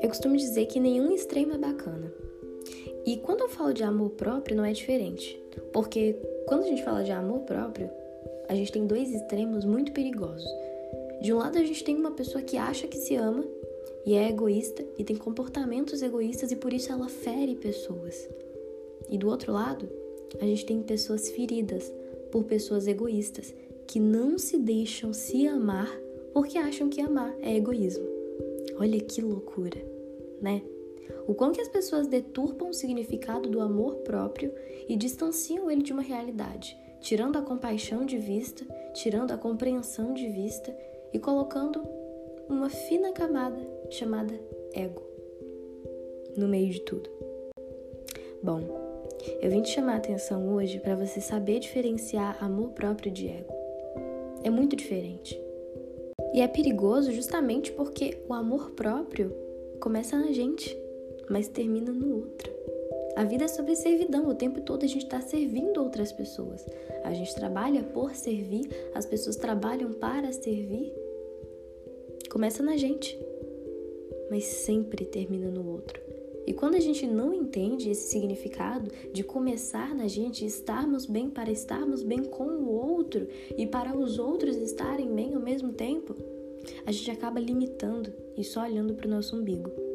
Eu costumo dizer que nenhum extremo é bacana. E quando eu falo de amor próprio, não é diferente. Porque quando a gente fala de amor próprio, a gente tem dois extremos muito perigosos. De um lado, a gente tem uma pessoa que acha que se ama e é egoísta e tem comportamentos egoístas e por isso ela fere pessoas. E do outro lado, a gente tem pessoas feridas por pessoas egoístas que não se deixam se amar porque acham que amar é egoísmo. Olha que loucura, né? O quão que as pessoas deturpam o significado do amor próprio e distanciam ele de uma realidade, tirando a compaixão de vista, tirando a compreensão de vista e colocando uma fina camada chamada ego no meio de tudo. Bom, eu vim te chamar a atenção hoje para você saber diferenciar amor próprio de ego. É muito diferente. E é perigoso justamente porque o amor próprio começa na gente, mas termina no outro. A vida é sobre servidão, o tempo todo a gente está servindo outras pessoas. A gente trabalha por servir, as pessoas trabalham para servir. Começa na gente, mas sempre termina no outro. E quando a gente não entende esse significado de começar na gente, estarmos bem para estarmos bem com o outro e para os outros estarem bem ao mesmo tempo, a gente acaba limitando e só olhando para o nosso umbigo.